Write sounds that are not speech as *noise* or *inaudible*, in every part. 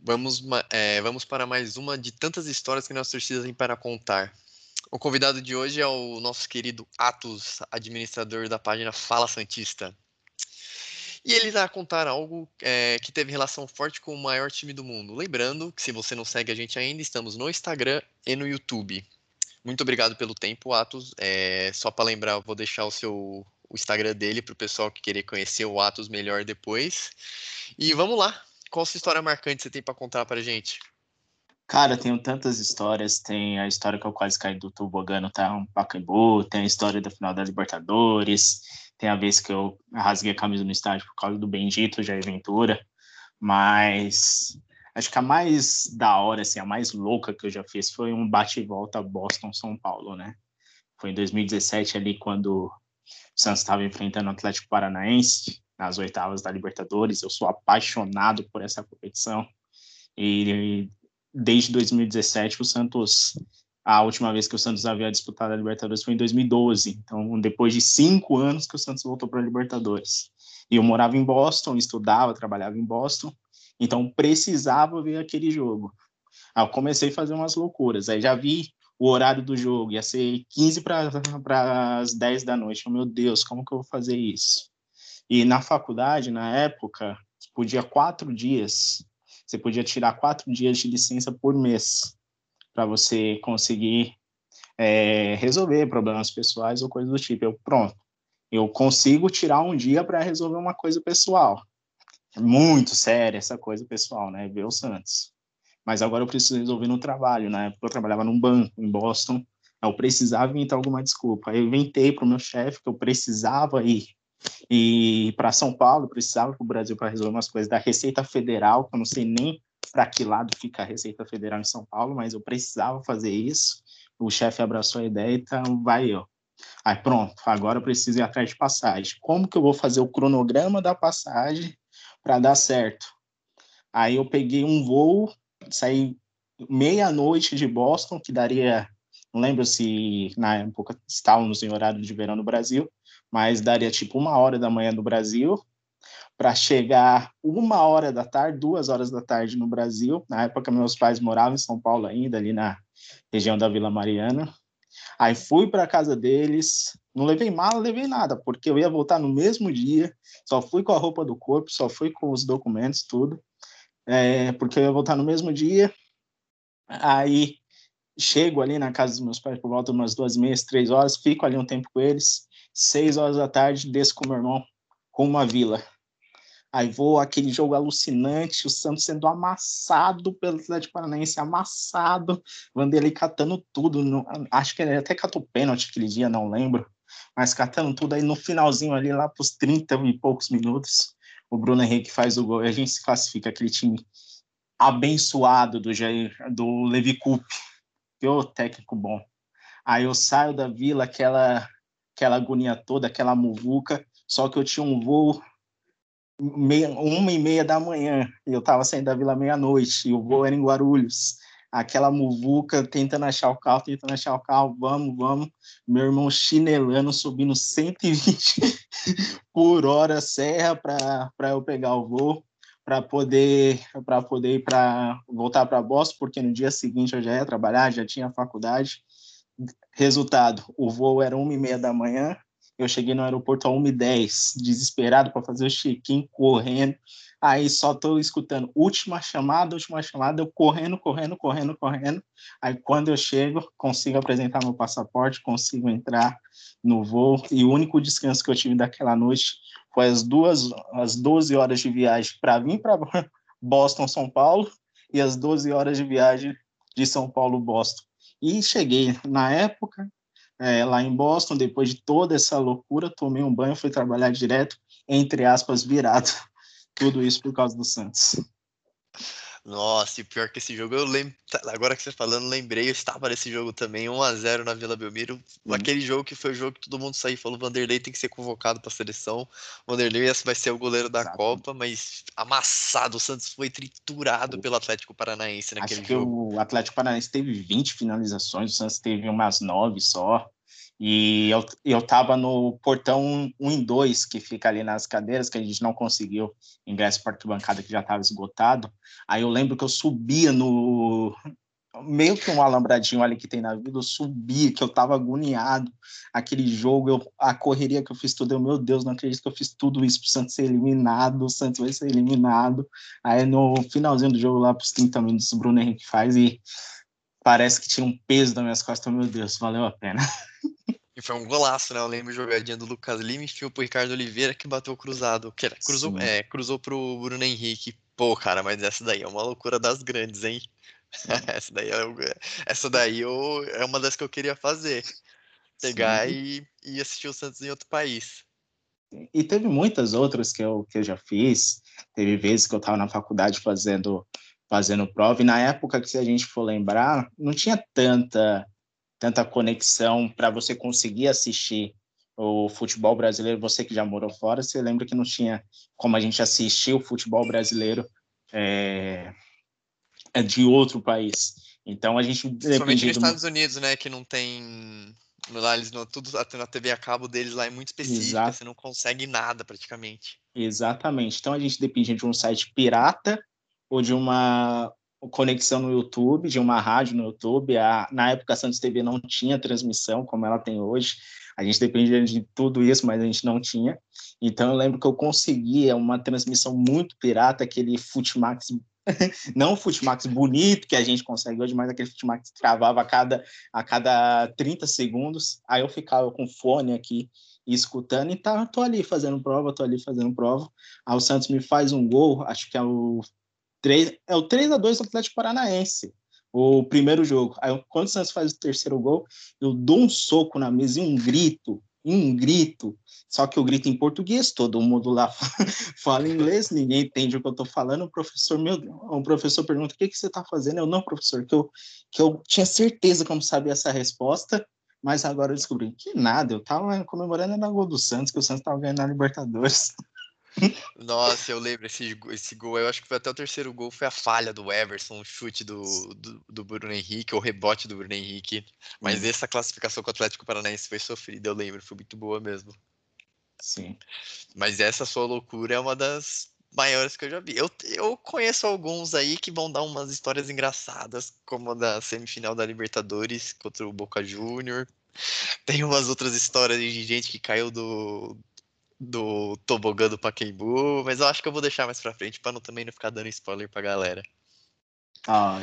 Vamos, é, vamos para mais uma de tantas histórias que nossa torcida tem para contar. O convidado de hoje é o nosso querido Atos, administrador da página Fala Santista. E ele vai contar algo é, que teve relação forte com o maior time do mundo. Lembrando que se você não segue a gente ainda, estamos no Instagram e no YouTube. Muito obrigado pelo tempo, Atos. É, só para lembrar, vou deixar o seu o Instagram dele para o pessoal que querer conhecer o Atos melhor depois. E vamos lá. Qual sua história marcante você tem para contar para gente? Cara, tenho tantas histórias. Tem a história que eu quase caí do tobogã tá um Pacaembu, tem a história da final da Libertadores, tem a vez que eu rasguei a camisa no estádio por causa do bendito Jair Ventura. Mas acho que a mais da hora, assim, a mais louca que eu já fiz foi um bate-volta Boston-São Paulo, né? Foi em 2017 ali quando o Santos estava enfrentando o Atlético Paranaense nas oitavas da Libertadores. Eu sou apaixonado por essa competição. E desde 2017 o Santos a última vez que o Santos havia disputado a Libertadores foi em 2012. Então, depois de cinco anos que o Santos voltou para a Libertadores. E eu morava em Boston, estudava, trabalhava em Boston, então precisava ver aquele jogo. Aí eu comecei a fazer umas loucuras. Aí já vi o horário do jogo, ia ser 15 para as 10 da noite. Meu Deus, como que eu vou fazer isso? E na faculdade, na época, podia quatro dias você podia tirar quatro dias de licença por mês para você conseguir é, resolver problemas pessoais ou coisas do tipo. Eu, pronto, eu consigo tirar um dia para resolver uma coisa pessoal. É muito séria essa coisa pessoal, né? Ver o Santos. Mas agora eu preciso resolver no trabalho. Na época eu trabalhava num banco em Boston, eu precisava inventar alguma desculpa. Eu inventei para o meu chefe que eu precisava ir e para São Paulo, precisava para o Brasil para resolver umas coisas da Receita Federal, que eu não sei nem para que lado fica a Receita Federal em São Paulo, mas eu precisava fazer isso. O chefe abraçou a ideia, então vai eu. Aí pronto, agora eu preciso ir atrás de passagem. Como que eu vou fazer o cronograma da passagem para dar certo? Aí eu peguei um voo, saí meia-noite de Boston, que daria, não lembro se na época estávamos em horário de verão no Brasil, mas daria tipo uma hora da manhã no Brasil para chegar uma hora da tarde, duas horas da tarde no Brasil. Na época, meus pais moravam em São Paulo ainda, ali na região da Vila Mariana. Aí fui para a casa deles, não levei mala, levei nada, porque eu ia voltar no mesmo dia, só fui com a roupa do corpo, só fui com os documentos, tudo, é, porque eu ia voltar no mesmo dia. Aí chego ali na casa dos meus pais por volta de umas duas meses, três horas, fico ali um tempo com eles, seis horas da tarde, desço com meu irmão com uma vila. Aí vou aquele jogo alucinante, o Santos sendo amassado pelo Atlético Paranaense, amassado, Vanderlei catando tudo, no, acho que ele até catou pênalti aquele dia, não lembro, mas catando tudo aí no finalzinho ali, lá para os 30 e poucos minutos, o Bruno Henrique faz o gol e a gente se classifica, aquele time abençoado do, Jair, do Levi Coupe, que o técnico bom. Aí eu saio da vila, aquela aquela agonia toda, aquela muvuca, só que eu tinha um voo meia, uma e meia da manhã, e eu estava saindo da vila meia-noite, e o voo era em Guarulhos. Aquela muvuca, tentando achar o carro, tentando achar o carro, vamos, vamos. Meu irmão chinelando, subindo 120 *laughs* por hora serra para eu pegar o voo, para poder para poder ir para voltar para Boston, porque no dia seguinte eu já ia trabalhar, já tinha faculdade. Resultado, o voo era uma e meia da manhã, eu cheguei no aeroporto a 1h10, desesperado para fazer o check-in, correndo. Aí só estou escutando última chamada, última chamada, eu correndo, correndo, correndo, correndo. Aí quando eu chego, consigo apresentar meu passaporte, consigo entrar no voo. E o único descanso que eu tive daquela noite foi as duas, as 12 horas de viagem para vir para Boston, São Paulo, e as 12 horas de viagem de São Paulo, Boston. E cheguei na época, é, lá em Boston, depois de toda essa loucura, tomei um banho, fui trabalhar direto, entre aspas, virado. *laughs* Tudo isso por causa do Santos. Nossa, e pior que esse jogo, eu lembro. Tá, agora que você falando, lembrei, eu estava nesse jogo também, 1x0 na Vila Belmiro. Hum. Aquele jogo que foi o jogo que todo mundo saiu e falou: Vanderlei tem que ser convocado para a seleção. Vanderlei vai ser o goleiro da Exato. Copa, mas amassado. O Santos foi triturado pelo Atlético Paranaense naquele Acho que jogo. O Atlético Paranaense teve 20 finalizações, o Santos teve umas 9 só. E eu, eu tava no portão 1 em 2, que fica ali nas cadeiras, que a gente não conseguiu ingresso para bancada que já estava esgotado. Aí eu lembro que eu subia no, meio que um alambradinho ali que tem na vida, eu subi, que eu tava agoniado. Aquele jogo, eu, a correria que eu fiz tudo, eu, meu Deus, não acredito que eu fiz tudo isso pro Santos ser eliminado, o Santos vai ser eliminado. Aí no finalzinho do jogo, lá pros 30 minutos, o Bruno Henrique faz e parece que tinha um peso nas minhas costas, meu Deus, valeu a pena. *laughs* E foi um golaço, né? Eu lembro jogadinha do Lucas Lima e fio pro Ricardo Oliveira que bateu cruzado. Que era, cruzou, é, cruzou pro Bruno Henrique. Pô, cara, mas essa daí é uma loucura das grandes, hein? *laughs* essa daí, é, essa daí eu, é uma das que eu queria fazer. Pegar e, e assistir o Santos em outro país. E teve muitas outras que eu, que eu já fiz. Teve vezes que eu estava na faculdade fazendo, fazendo prova, e na época que, se a gente for lembrar, não tinha tanta, tanta conexão para você conseguir assistir o futebol brasileiro. Você que já morou fora, você lembra que não tinha como a gente assistir o futebol brasileiro é, de outro país. Então a gente Principalmente nos Estados Unidos, né, que não tem lá eles não tudo na TV a cabo deles lá é muito específica, Exato. você não consegue nada praticamente. Exatamente. Então a gente depende de um site pirata ou de uma conexão no YouTube, de uma rádio no YouTube. A, na época a Santos TV não tinha transmissão como ela tem hoje. A gente dependia de tudo isso, mas a gente não tinha. Então eu lembro que eu conseguia uma transmissão muito pirata, aquele Futimax *laughs* não o Futimax bonito que a gente consegue hoje, mas aquele Futimax que travava a cada, a cada 30 segundos. Aí eu ficava com fone aqui escutando e tá, tô ali fazendo prova, tô ali fazendo prova. Aí o Santos me faz um gol, acho que é o 3, é o 3 a 2 do Atlético Paranaense. O primeiro jogo. Aí, quando o Santos faz o terceiro gol, eu dou um soco na mesa e um grito um grito, só que eu grito em português, todo mundo lá *laughs* fala inglês, ninguém entende o que eu estou falando, o professor, meu, o professor pergunta, o que, que você está fazendo? Eu, não, professor, que eu, que eu tinha certeza como sabia essa resposta, mas agora eu descobri que nada, eu estava comemorando na gol do Santos, que o Santos estava ganhando na Libertadores. *laughs* Nossa, eu lembro esse, esse gol. Eu acho que foi até o terceiro gol. Foi a falha do Everson, o chute do, do, do Bruno Henrique, o rebote do Bruno Henrique. Mas essa classificação com o Atlético Paranaense foi sofrida, eu lembro. Foi muito boa mesmo. Sim. Mas essa sua loucura é uma das maiores que eu já vi. Eu, eu conheço alguns aí que vão dar umas histórias engraçadas, como a da semifinal da Libertadores contra o Boca Júnior. Tem umas outras histórias de gente que caiu do, do tobogã do Pacaembu, mas eu acho que eu vou deixar mais pra frente para não, também não ficar dando spoiler pra galera. Ah,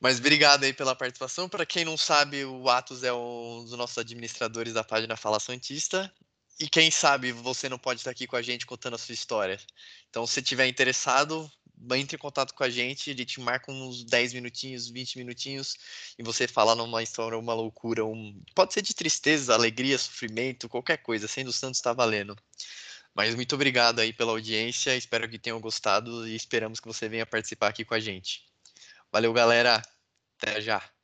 mas obrigado aí pela participação. Para quem não sabe, o Atos é um dos nossos administradores da página Fala Santista. E quem sabe você não pode estar aqui com a gente contando a sua história. Então, se tiver interessado, entre em contato com a gente, a gente marca uns 10 minutinhos, 20 minutinhos, e você fala numa história, uma loucura, um... pode ser de tristeza, alegria, sofrimento, qualquer coisa, sendo Santos está valendo. Mas muito obrigado aí pela audiência, espero que tenham gostado e esperamos que você venha participar aqui com a gente. Valeu, galera. Até já.